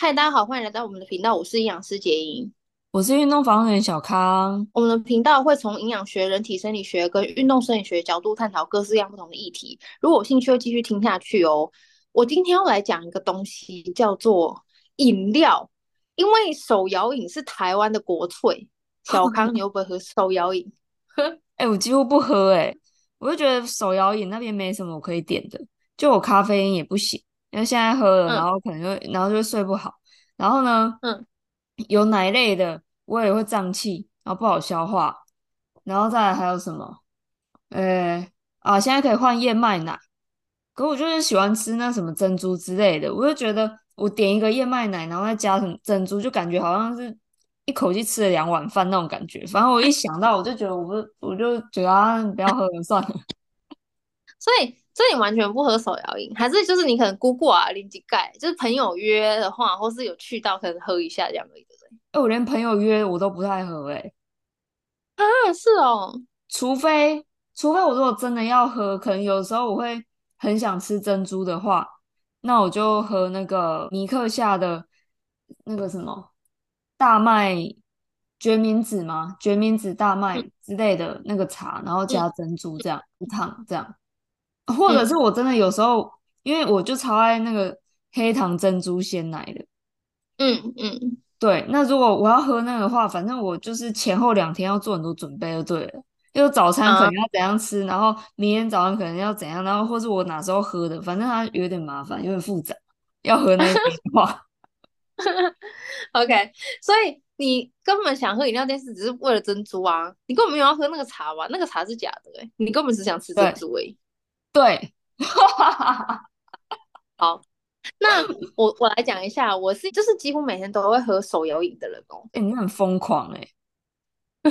嗨，大家好，欢迎来到我们的频道，我是营养师杰英，我是运动防护员小康。我们的频道会从营养学、人体生理学跟运动生理学角度探讨各式各样不同的议题。如果有兴趣，会继续听下去哦。我今天要来讲一个东西，叫做饮料，因为手摇饮是台湾的国粹。小康，你 会不会喝手摇饮？哎、欸，我几乎不喝、欸，哎，我就觉得手摇饮那边没什么我可以点的，就我咖啡因也不行。因为现在喝了，然后可能就、嗯、然后就睡不好。然后呢，嗯，有奶类的我也会胀气，然后不好消化。然后再来还有什么？呃啊，现在可以换燕麦奶，可我就是喜欢吃那什么珍珠之类的。我就觉得我点一个燕麦奶，然后再加什么珍珠，就感觉好像是一口气吃了两碗饭那种感觉。反正我一想到，我就觉得我不，我就觉得啊，不要喝了算了。所以。所以你完全不喝手摇饮，还是就是你可能姑姑啊、邻居盖，就是朋友约的话，或是有去到可能喝一下这样而已的。哎、欸，我连朋友约我都不太喝、欸，哎，啊，是哦，除非除非我如果真的要喝，可能有时候我会很想吃珍珠的话，那我就喝那个尼克夏的那个什么大麦决明子吗？决明子大麦之类的那个茶，然后加珍珠这样一烫这样。或者是我真的有时候，嗯、因为我就超爱那个黑糖珍珠鲜奶的，嗯嗯，对。那如果我要喝那个的话，反正我就是前后两天要做很多准备就对了。因为早餐可能要怎样吃，啊、然后明天早上可能要怎样，然后或是我哪时候喝的，反正它有点麻烦，有点复杂。要喝那个的话，OK。所以你根本想喝饮料电视只是为了珍珠啊？你根本没有要喝那个茶吧？那个茶是假的你根本只想吃珍珠哎、欸。对，好，那我我来讲一下，我是就是几乎每天都会喝手摇饮的人哦。哎、欸，你很疯狂哎、欸，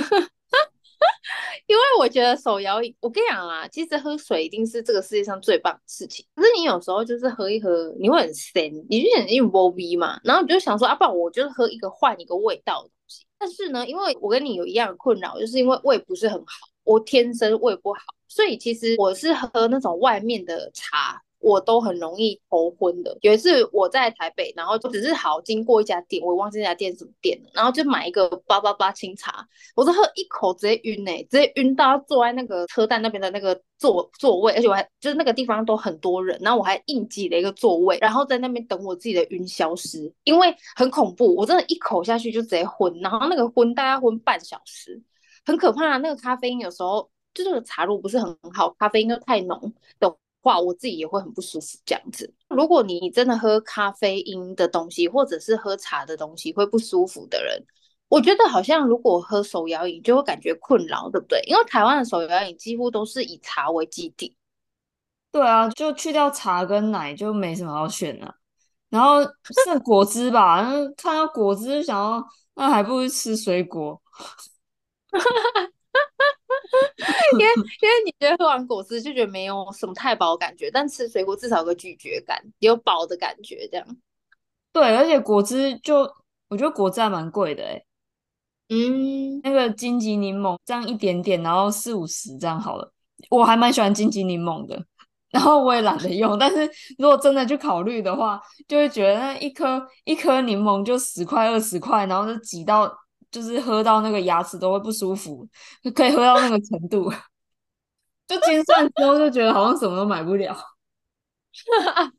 因为我觉得手摇饮，我跟你讲啦，其实喝水一定是这个世界上最棒的事情。可是你有时候就是喝一喝，你会很咸，你就想因为波比嘛，然后你就想说啊，不然我就是喝一个换一个味道的东西。但是呢，因为我跟你有一样的困扰，就是因为胃不是很好，我天生胃不好。所以其实我是喝那种外面的茶，我都很容易头昏的。有一次我在台北，然后就只是好经过一家店，我忘记那家店什么店了，然后就买一个八八八清茶，我就喝一口直接晕诶、直接晕到坐在那个车站那边的那个座座位，而且我还就是那个地方都很多人，然后我还硬挤了一个座位，然后在那边等我自己的晕消失，因为很恐怖，我真的一口下去就直接昏，然后那个昏大概昏半小时，很可怕。那个咖啡因有时候。就这个茶路不是很好，咖啡因又太浓的话，我自己也会很不舒服。这样子，如果你真的喝咖啡因的东西，或者是喝茶的东西会不舒服的人，我觉得好像如果喝手摇饮就会感觉困扰，对不对？因为台湾的手摇饮几乎都是以茶为基底。对啊，就去掉茶跟奶就没什么好选了，然后剩果汁吧，看到果汁就想要，那还不如吃水果。因为因为你觉得喝完果汁就觉得没有什么太饱感觉，但吃水果至少有个咀嚼感，有饱的感觉，这样。对，而且果汁就我觉得果汁还蛮贵的哎。嗯，那个金桔柠檬这样一点点，然后四五十这样好了。我还蛮喜欢金桔柠檬的，然后我也懒得用，但是如果真的去考虑的话，就会觉得那一颗一颗柠檬就十块二十块，然后就挤到。就是喝到那个牙齿都会不舒服，可以喝到那个程度，就精算之后就觉得好像什么都买不了。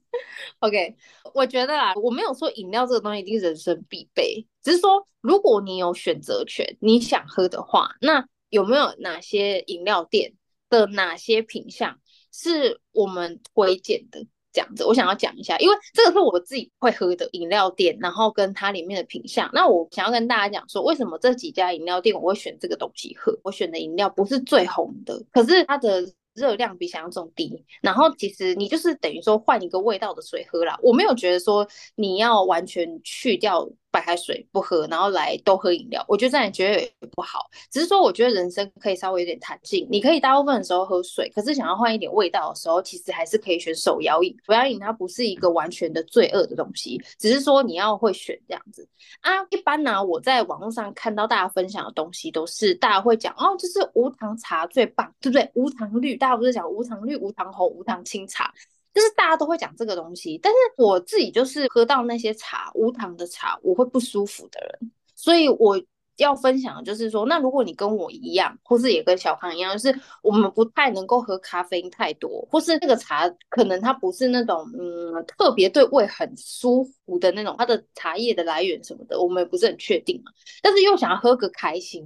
OK，我觉得啊，我没有说饮料这个东西一定人生必备，只是说如果你有选择权，你想喝的话，那有没有哪些饮料店的哪些品项是我们推荐的？这样子，我想要讲一下，因为这个是我自己会喝的饮料店，然后跟它里面的品相。那我想要跟大家讲说，为什么这几家饮料店我会选这个东西喝？我选的饮料不是最红的，可是它的。热量比想象中低，然后其实你就是等于说换一个味道的水喝啦。我没有觉得说你要完全去掉白开水不喝，然后来都喝饮料，我觉得这样绝对也不好。只是说我觉得人生可以稍微有点弹性，你可以大部分的时候喝水，可是想要换一点味道的时候，其实还是可以选手摇饮。手摇饮它不是一个完全的罪恶的东西，只是说你要会选这样子啊。一般呢、我在网络上看到大家分享的东西，都是大家会讲哦，就是无糖茶最棒，对不对？无糖绿大家。不是讲无糖绿、无糖红、无糖清茶，就是大家都会讲这个东西，但是我自己就是喝到那些茶无糖的茶，我会不舒服的人，所以我。要分享的就是说，那如果你跟我一样，或是也跟小康一样，就是我们不太能够喝咖啡因太多，或是那个茶可能它不是那种嗯特别对胃很舒服的那种，它的茶叶的来源什么的，我们也不是很确定嘛。但是又想要喝个开心，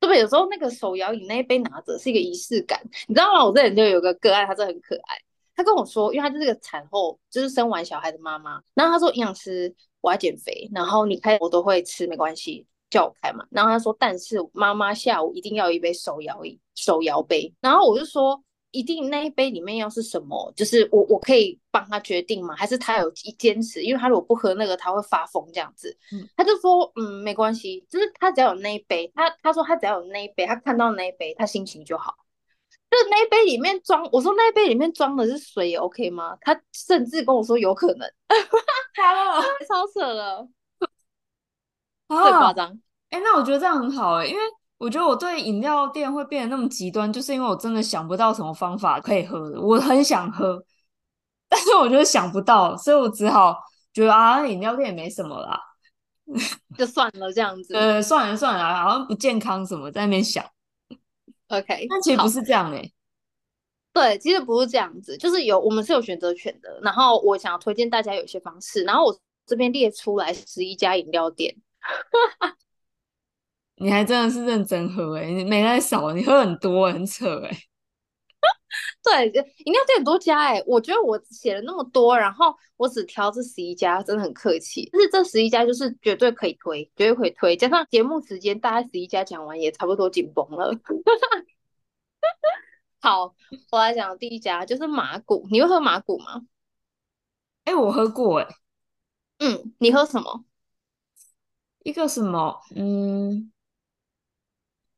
对不对？有时候那个手摇饮那一杯拿着是一个仪式感，你知道吗？我这里就有个个案，他真的很可爱，他跟我说，因为他就是个产后就是生完小孩的妈妈，然后他说营养师我要减肥，然后你开我都会吃，没关系。叫我开嘛，然后他说，但是妈妈下午一定要一杯手摇饮，手摇杯。然后我就说，一定那一杯里面要是什么，就是我我可以帮他决定吗？还是他有一坚持？因为他如果不喝那个，他会发疯这样子。嗯，他就说，嗯，没关系，就是他只要有那一杯，他他说他只要有那一杯，他看到那一杯，他心情就好。就是那一杯里面装，我说那一杯里面装的是水，OK 吗？他甚至跟我说有可能，好 超扯了。最夸张，哎、欸，那我觉得这样很好哎、欸，因为我觉得我对饮料店会变得那么极端，就是因为我真的想不到什么方法可以喝的。我很想喝，但是我就是想不到，所以我只好觉得啊，饮料店也没什么啦，就算了这样子。呃，算了算了，好像不健康什么，在那边想。OK，但其实不是这样哎、欸。对，其实不是这样子，就是有我们是有选择权的。然后我想要推荐大家有一些方式，然后我这边列出来十一家饮料店。你还真的是认真喝哎、欸，你没在少，你喝很多、欸，很扯哎、欸。对，饮料店很多家哎、欸，我觉得我写了那么多，然后我只挑这十一家，真的很客气。但是这十一家就是绝对可以推，绝对可以推。加上节目时间，大概十一家讲完也差不多紧绷了。好，我来讲第一家就是麻古，你会喝麻古吗？哎、欸，我喝过哎、欸。嗯，你喝什么？一个什么，嗯，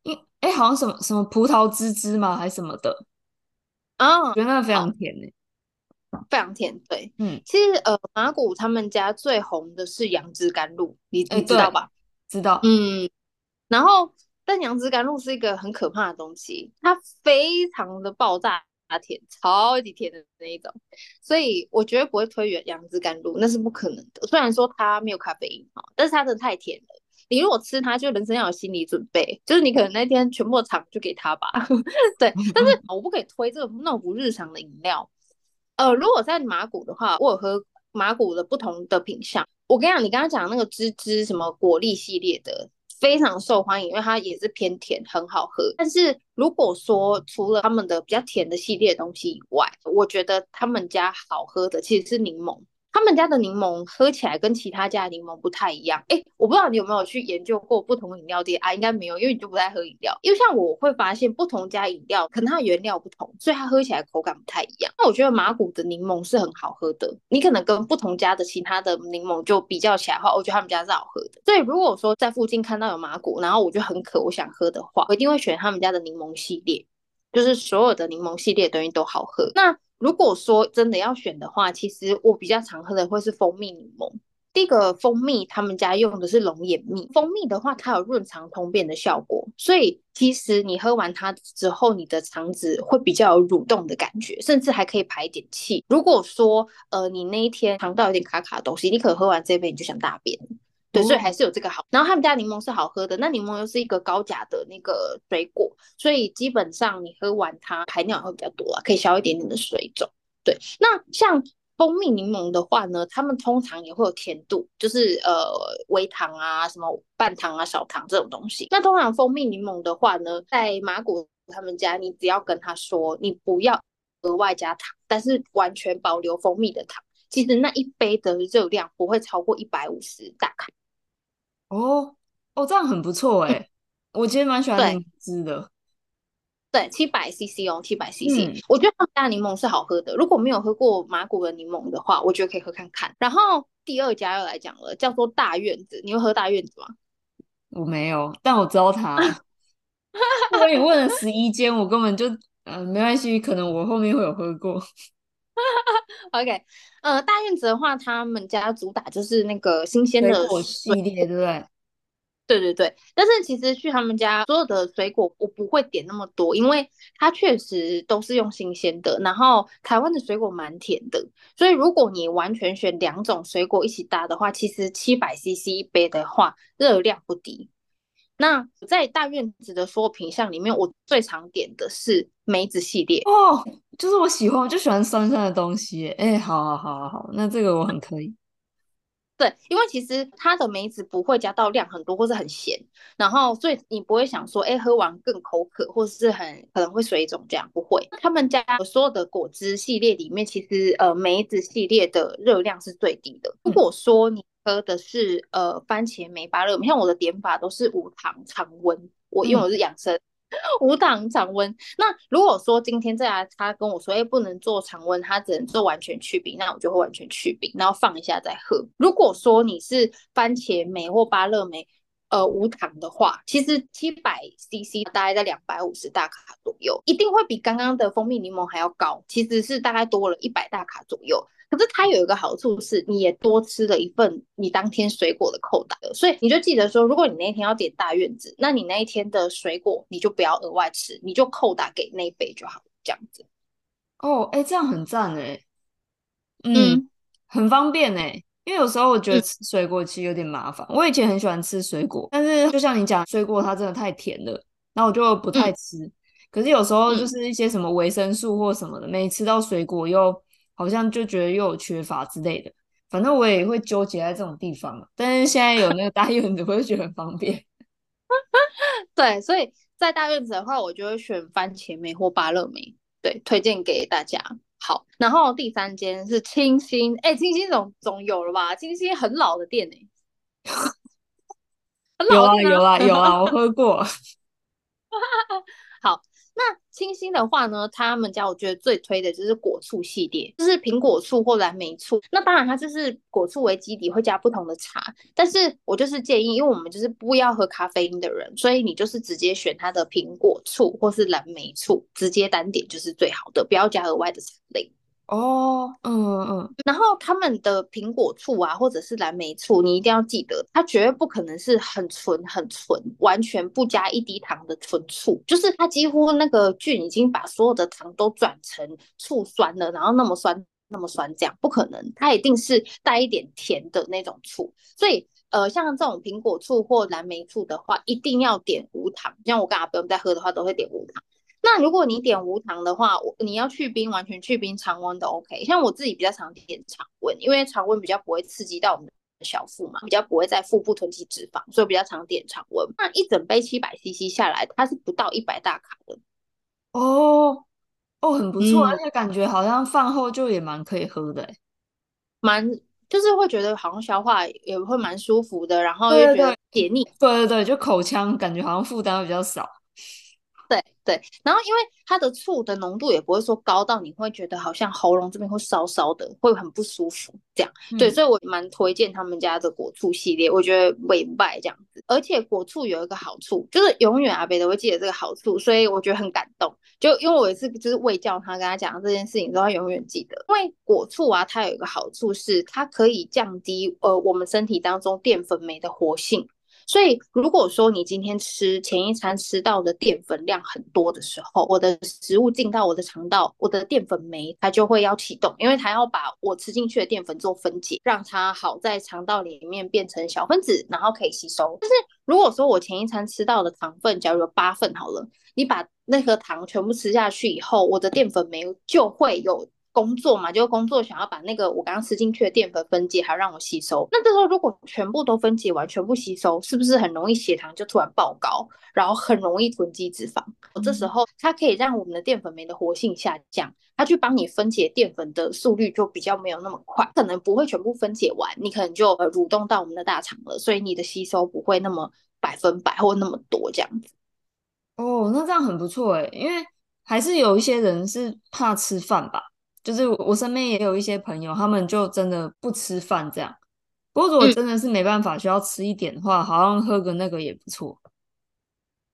一哎、欸，好像什么什么葡萄汁汁吗？还是什么的？啊、哦，我觉得那个非常甜诶、哦，非常甜。对，嗯，其实呃，马古他们家最红的是杨枝甘露，你你知道吧、欸？知道，嗯。然后，但杨枝甘露是一个很可怕的东西，它非常的爆炸。甜，超级甜的那一种，所以我绝对不会推杨杨枝甘露，那是不可能的。虽然说它没有咖啡因哈，但是它真的太甜了。你如果吃它，就人生要有心理准备，就是你可能那天全部的糖就给他吧。对，但是我不可以推这个那种不日常的饮料。呃，如果在马古的话，我有喝马古的不同的品项。我跟你讲，你刚刚讲那个芝芝什么果粒系列的。非常受欢迎，因为它也是偏甜，很好喝。但是如果说除了他们的比较甜的系列的东西以外，我觉得他们家好喝的其实是柠檬。他们家的柠檬喝起来跟其他家的柠檬不太一样。哎，我不知道你有没有去研究过不同饮料店啊？应该没有，因为你就不太喝饮料。因为像我会发现不同家饮料可能它原料不同，所以它喝起来口感不太一样。那我觉得麻古的柠檬是很好喝的。你可能跟不同家的其他的柠檬就比较起来的话，我觉得他们家是好喝的。所以如果说在附近看到有麻古，然后我就很渴，我想喝的话，我一定会选他们家的柠檬系列，就是所有的柠檬系列的东西都好喝。那如果说真的要选的话，其实我比较常喝的会是蜂蜜柠檬。第一个蜂蜜，他们家用的是龙眼蜜。蜂蜜的话，它有润肠通便的效果，所以其实你喝完它之后，你的肠子会比较有蠕动的感觉，甚至还可以排一点气。如果说呃你那一天肠道有点卡卡的东西，你可能喝完这杯你就想大便。对，所以还是有这个好。然后他们家柠檬是好喝的，那柠檬又是一个高钾的那个水果，所以基本上你喝完它排尿也会比较多啊，可以消一点点的水肿。对，那像蜂蜜柠檬的话呢，他们通常也会有甜度，就是呃微糖啊、什么半糖啊、少糖这种东西。那通常蜂蜜柠檬的话呢，在麻古他们家，你只要跟他说你不要额外加糖，但是完全保留蜂蜜的糖，其实那一杯的热量不会超过一百五十大卡。哦哦，这样很不错哎、欸，我其实蛮喜欢柠汁的。对，七百 CC 哦，七百 CC。我觉得他们家柠檬是好喝的。如果没有喝过麻古的柠檬的话，我觉得可以喝看看。然后第二家又来讲了，叫做大院子。你会喝大院子吗？我没有，但我知道它。我也问了十一间，我根本就嗯、呃，没关系，可能我后面会有喝过。OK，呃，大院子的话，他们家主打就是那个新鲜的水果系列，对不对？对对对，但是其实去他们家所有的水果我不会点那么多，因为它确实都是用新鲜的，然后台湾的水果蛮甜的，所以如果你完全选两种水果一起搭的话，其实七百 CC 一杯的话热量不低。那在大院子的所有品相里面，我最常点的是梅子系列哦，就是我喜欢，我就喜欢酸酸的东西。哎，好好好好好，那这个我很可以。对，因为其实它的梅子不会加到量很多，或是很咸，然后所以你不会想说，哎，喝完更口渴，或者是很可能会水肿这样，不会。他们家所有的果汁系列里面，其实呃梅子系列的热量是最低的。如果说你喝的是呃番茄梅芭乐，像我的点法都是无糖常温，我因为我是养生，嗯、无糖常温。那如果说今天这家他跟我说，哎，不能做常温，他只能做完全去冰，那我就会完全去冰，然后放一下再喝。如果说你是番茄梅或芭乐梅，呃无糖的话，其实七百 CC 大概在两百五十大卡左右，一定会比刚刚的蜂蜜柠檬还要高，其实是大概多了一百大卡左右。可是它有一个好处是，你也多吃了一份你当天水果的扣打，所以你就记得说，如果你那一天要点大院子，那你那一天的水果你就不要额外吃，你就扣打给那一杯就好，这样子。哦，哎、欸，这样很赞哎，嗯，嗯很方便哎，因为有时候我觉得吃水果其实有点麻烦。嗯、我以前很喜欢吃水果，但是就像你讲，水果它真的太甜了，然后我就不太吃。嗯、可是有时候就是一些什么维生素或什么的，没吃到水果又。好像就觉得又有缺乏之类的，反正我也会纠结在这种地方。但是现在有那个大院子，我就觉得很方便。对，所以在大院子的话，我就会选番茄梅或芭乐梅，对，推荐给大家。好，然后第三间是清新，哎，清新总总有了吧？清新很老的店哎，有啊有啊有啊，我喝过。清新的话呢，他们家我觉得最推的就是果醋系列，就是苹果醋或蓝莓醋。那当然它就是果醋为基底，会加不同的茶。但是我就是建议，因为我们就是不要喝咖啡因的人，所以你就是直接选它的苹果醋或是蓝莓醋，直接单点就是最好的，不要加额外的茶类。哦，嗯嗯，然后他们的苹果醋啊，或者是蓝莓醋，你一定要记得，它绝对不可能是很纯很纯，完全不加一滴糖的纯醋，就是它几乎那个菌已经把所有的糖都转成醋酸了，然后那么酸那么酸，这样不可能，它一定是带一点甜的那种醋。所以，呃，像这种苹果醋或蓝莓醋的话，一定要点无糖。像我跟阿不用在喝的话，都会点无糖。那如果你点无糖的话，我你要去冰，完全去冰常温都 OK。像我自己比较常点常温，因为常温比较不会刺激到我们的小腹嘛，比较不会在腹部囤积脂肪，所以比较常点常温。那一整杯七百 CC 下来，它是不到一百大卡的。哦哦，很不错，嗯、而且感觉好像饭后就也蛮可以喝的，蛮就是会觉得好像消化也会蛮舒服的，然后又觉得解腻。对对对，就口腔感觉好像负担会比较少。对对，然后因为它的醋的浓度也不会说高到你会觉得好像喉咙这边会烧烧的，会很不舒服这样。嗯、对，所以我蛮推荐他们家的果醋系列，我觉得尾拜这样子。而且果醋有一个好处，就是永远阿北都会记得这个好处，所以我觉得很感动。就因为我有一次就是卫教他，跟他讲这件事情之后，他永远记得。因为果醋啊，它有一个好处是它可以降低呃我们身体当中淀粉酶的活性。所以，如果说你今天吃前一餐吃到的淀粉量很多的时候，我的食物进到我的肠道，我的淀粉酶它就会要启动，因为它要把我吃进去的淀粉做分解，让它好在肠道里面变成小分子，然后可以吸收。但是如果说我前一餐吃到的糖分，假如有八份好了，你把那颗糖全部吃下去以后，我的淀粉酶就会有。工作嘛，就工作想要把那个我刚刚吃进去的淀粉分解，还要让我吸收。那这时候如果全部都分解完，全部吸收，是不是很容易血糖就突然爆高，然后很容易囤积脂肪？嗯、这时候它可以让我们的淀粉酶的活性下降，它去帮你分解淀粉的速率就比较没有那么快，可能不会全部分解完，你可能就呃蠕动到我们的大肠了，所以你的吸收不会那么百分百或那么多这样子。哦，那这样很不错诶，因为还是有一些人是怕吃饭吧。就是我身边也有一些朋友，他们就真的不吃饭这样。不过如果真的是没办法需要吃一点的话，嗯、好像喝个那个也不错。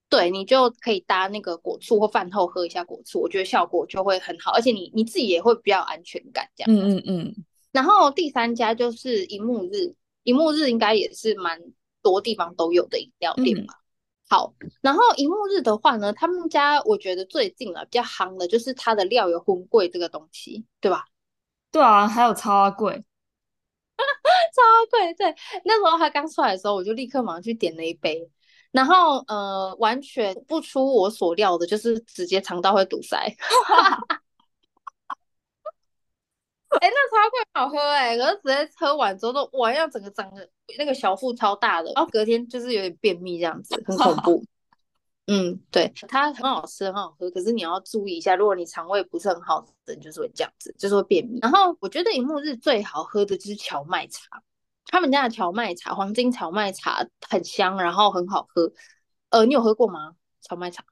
对，你就可以搭那个果醋或饭后喝一下果醋，我觉得效果就会很好，而且你你自己也会比较安全感这样。嗯嗯嗯。然后第三家就是银幕日，银幕日应该也是蛮多地方都有的饮料店吧。嗯、好，然后一沐日的话呢，他们家我觉得最近啊比较夯的就是它的料有荤贵这个东西，对吧？对啊，还有超贵，超贵。对，那时候他刚出来的时候，我就立刻马上去点了一杯，然后呃，完全不出我所料的，就是直接肠道会堵塞。哎、欸，那超贵好喝哎、欸，可是直接喝完之后都哇，要整个长得那个小腹超大的，然后隔天就是有点便秘这样子，很恐怖。嗯，对，它很好吃，很好喝，可是你要注意一下，如果你肠胃不是很好的，你就是会这样子，就是会便秘。然后我觉得荧幕日最好喝的就是荞麦茶，他们家的荞麦茶，黄金荞麦茶很香，然后很好喝。呃，你有喝过吗？荞麦茶？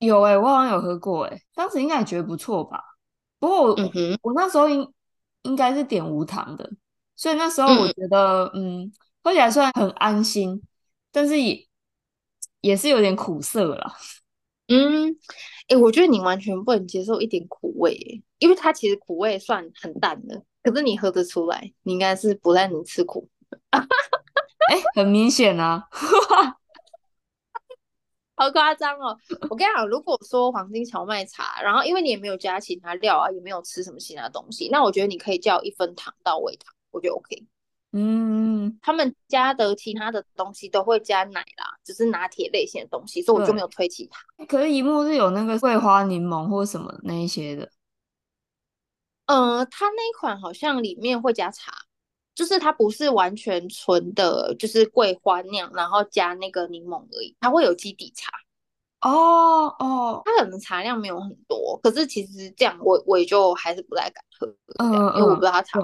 有哎、欸，我好像有喝过哎、欸，当时应该也觉得不错吧。不过我，嗯哼，我那时候应应该是点无糖的，所以那时候我觉得，嗯，嗯，喝起来虽然很安心，但是也。也是有点苦涩了，嗯，哎、欸，我觉得你完全不能接受一点苦味，因为它其实苦味算很淡的，可是你喝得出来，你应该是不太能吃苦，哎、欸，很明显啊，好夸张哦！我跟你讲，如果说黄金荞麦茶，然后因为你也没有加其他料啊，也没有吃什么其他东西，那我觉得你可以叫一分糖到位糖，我觉得 OK。嗯，他们加的其他的东西都会加奶啦，只、就是拿铁类型的东西，所以我就没有推其他。可是一沐日有那个桂花柠檬或什么那一些的。呃，它那一款好像里面会加茶，就是它不是完全纯的，就是桂花酿，然后加那个柠檬而已，它会有基底茶。哦哦，它可能茶量没有很多，可是其实这样我我也就还是不太敢喝，嗯，因为我不知道它茶。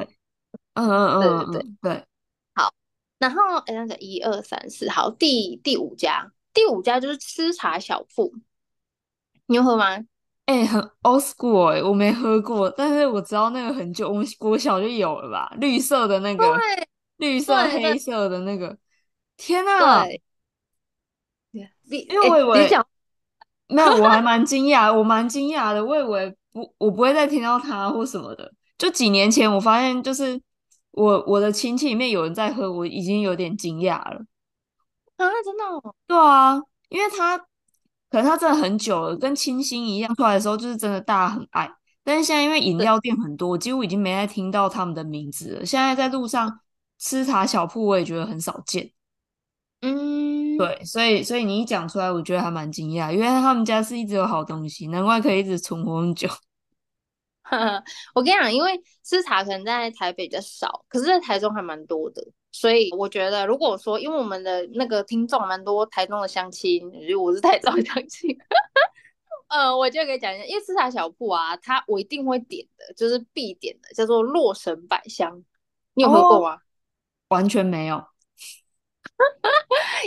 嗯嗯嗯，对对对对，好，然后哎，那个一二三四，好，第第五家，第五家就是吃茶小铺，你有喝吗？哎、欸，很 old school 哎、欸，我没喝过，但是我知道那个很久，我们国小就有了吧，绿色的那个，绿色黑色的那个，天啊！对，因为我以为，欸、没有，我还蛮惊讶，我蛮惊讶的，我以为不，我不会再听到它或什么的，就几年前我发现就是。我我的亲戚里面有人在喝，我已经有点惊讶了啊！真的哦？对啊，因为他可是它真的很久了，跟清新一样出来的时候，就是真的大家很爱。但是现在因为饮料店很多，几乎已经没再听到他们的名字了。现在在路上吃茶小铺，我也觉得很少见。嗯，对，所以所以你一讲出来，我觉得还蛮惊讶，因为他们家是一直有好东西，难怪可以一直存活很久。我跟你讲，因为吃茶可能在台北比较少，可是在台中还蛮多的，所以我觉得如果说，因为我们的那个听众蛮多台中的乡亲，我是台中的乡亲，呃，我就可以讲一下，因为吃茶小铺啊，它我一定会点的，就是必点的，叫做洛神百香，你有喝过吗？哦，完全没有。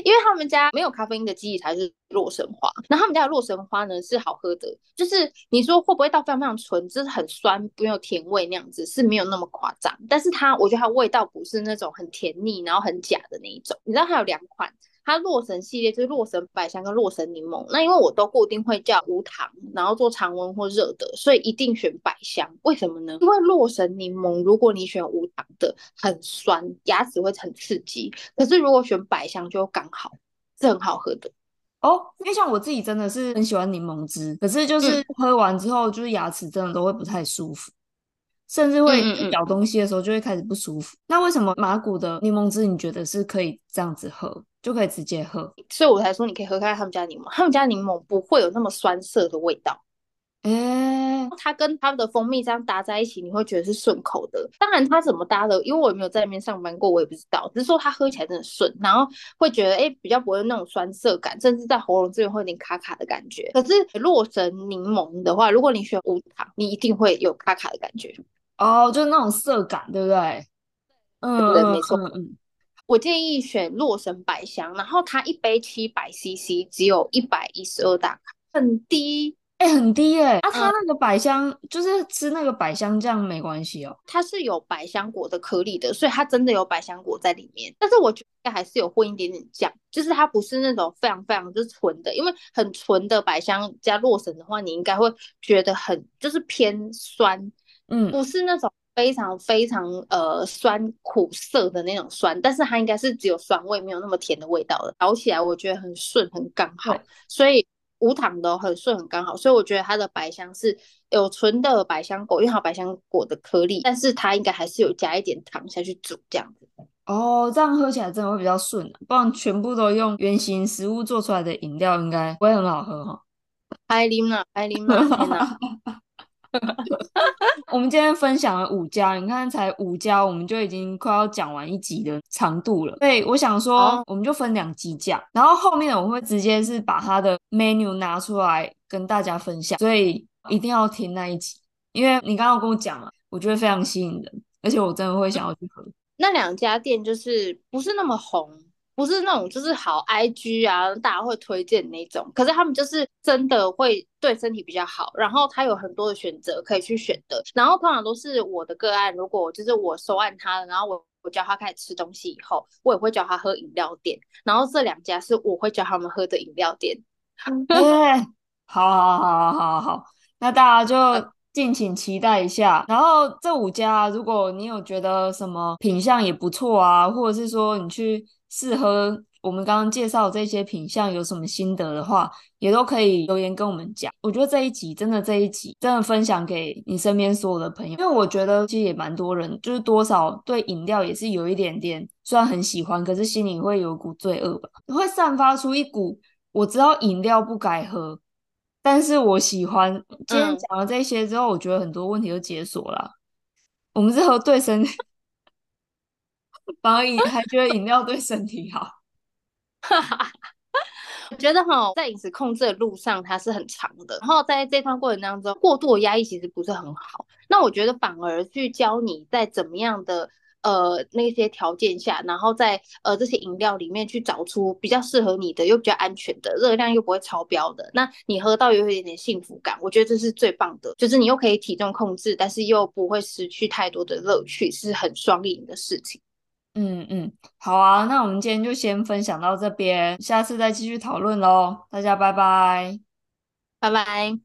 因为他们家没有咖啡因的基底才是洛神花，那他们家的洛神花呢是好喝的，就是你说会不会到非常非常纯，就是很酸，没有甜味那样子是没有那么夸张，但是它我觉得它味道不是那种很甜腻，然后很假的那一种。你知道它有两款。它洛神系列就是洛神百香跟洛神柠檬，那因为我都固定会叫无糖，然后做常温或热的，所以一定选百香。为什么呢？因为洛神柠檬如果你选无糖的，很酸，牙齿会很刺激。可是如果选百香就刚好，是很好喝的哦。因为像我自己真的是很喜欢柠檬汁，可是就是喝完之后，就是牙齿真的都会不太舒服，甚至会咬东西的时候就会开始不舒服。嗯嗯嗯。那为什么马古的柠檬汁你觉得是可以这样子喝？就可以直接喝，所以我才说你可以喝看他们家柠檬，他们家柠檬不会有那么酸涩的味道，哎、欸，它跟他们的蜂蜜这样搭在一起，你会觉得是顺口的。当然它怎么搭的，因为我也没有在那边上班过，我也不知道。只是说它喝起来真的顺，然后会觉得哎、欸、比较不会有那种酸涩感，甚至在喉咙这边会有点卡卡的感觉。可是洛神柠檬的话，如果你选无糖，你一定会有卡卡的感觉。哦，就是那种色感，对不对？嗯，对，没错，嗯嗯。我建议选洛神百香，然后它一杯七百 CC，只有一百一十二大卡，很低，哎、欸，很低哎、欸。啊，它那个百香、嗯、就是吃那个百香酱没关系哦，它是有百香果的颗粒的，所以它真的有百香果在里面。但是我觉得还是有混一点点酱，就是它不是那种非常非常就是纯的，因为很纯的百香加洛神的话，你应该会觉得很就是偏酸，嗯，不是那种非常非常呃酸苦涩的那种酸，但是它应该是只有酸味，没有那么甜的味道的。咬起来我觉得很顺，很刚好，所以无糖的很顺，很刚好。所以我觉得它的百香是有纯的百香果，因为它有百香果的颗粒，但是它应该还是有加一点糖下去煮这样子。哦，这样喝起来真的会比较顺，不然全部都用原型食物做出来的饮料，应该不会很好喝哈。爱啉了，爱啉了，天哪！我们今天分享了五家，你看才五家，我们就已经快要讲完一集的长度了。所以我想说，我们就分两集讲，然后后面我会直接是把它的 menu 拿出来跟大家分享，所以一定要听那一集，因为你刚刚跟我讲了，我觉得非常吸引人，而且我真的会想要去喝。那两家店就是不是那么红，不是那种就是好 IG 啊，大家会推荐那种。可是他们就是真的会对身体比较好，然后他有很多的选择可以去选的。然后通常都是我的个案，如果就是我收案他，然后我我教他开始吃东西以后，我也会教他喝饮料店。然后这两家是我会教他们喝的饮料店。对，好好好好好好，那大家就。敬请期待一下。然后这五家，如果你有觉得什么品相也不错啊，或者是说你去试喝我们刚刚介绍这些品相有什么心得的话，也都可以留言跟我们讲。我觉得这一集真的这一集真的分享给你身边所有的朋友，因为我觉得其实也蛮多人，就是多少对饮料也是有一点点，虽然很喜欢，可是心里会有一股罪恶吧，会散发出一股我知道饮料不该喝。但是我喜欢今天讲了这些之后，我觉得很多问题都解锁了。嗯、我们是喝对身体，反而还觉得饮料对身体好。哈哈，我觉得哈，在饮食控制的路上，它是很长的。然后在这段过程当中，过度的压抑其实不是很好。那我觉得反而去教你在怎么样的。呃，那些条件下，然后在呃这些饮料里面去找出比较适合你的，又比较安全的，热量又不会超标的，那你喝到有一点点幸福感，我觉得这是最棒的，就是你又可以体重控制，但是又不会失去太多的乐趣，是很双赢的事情。嗯嗯，好啊，那我们今天就先分享到这边，下次再继续讨论喽，大家拜拜，拜拜。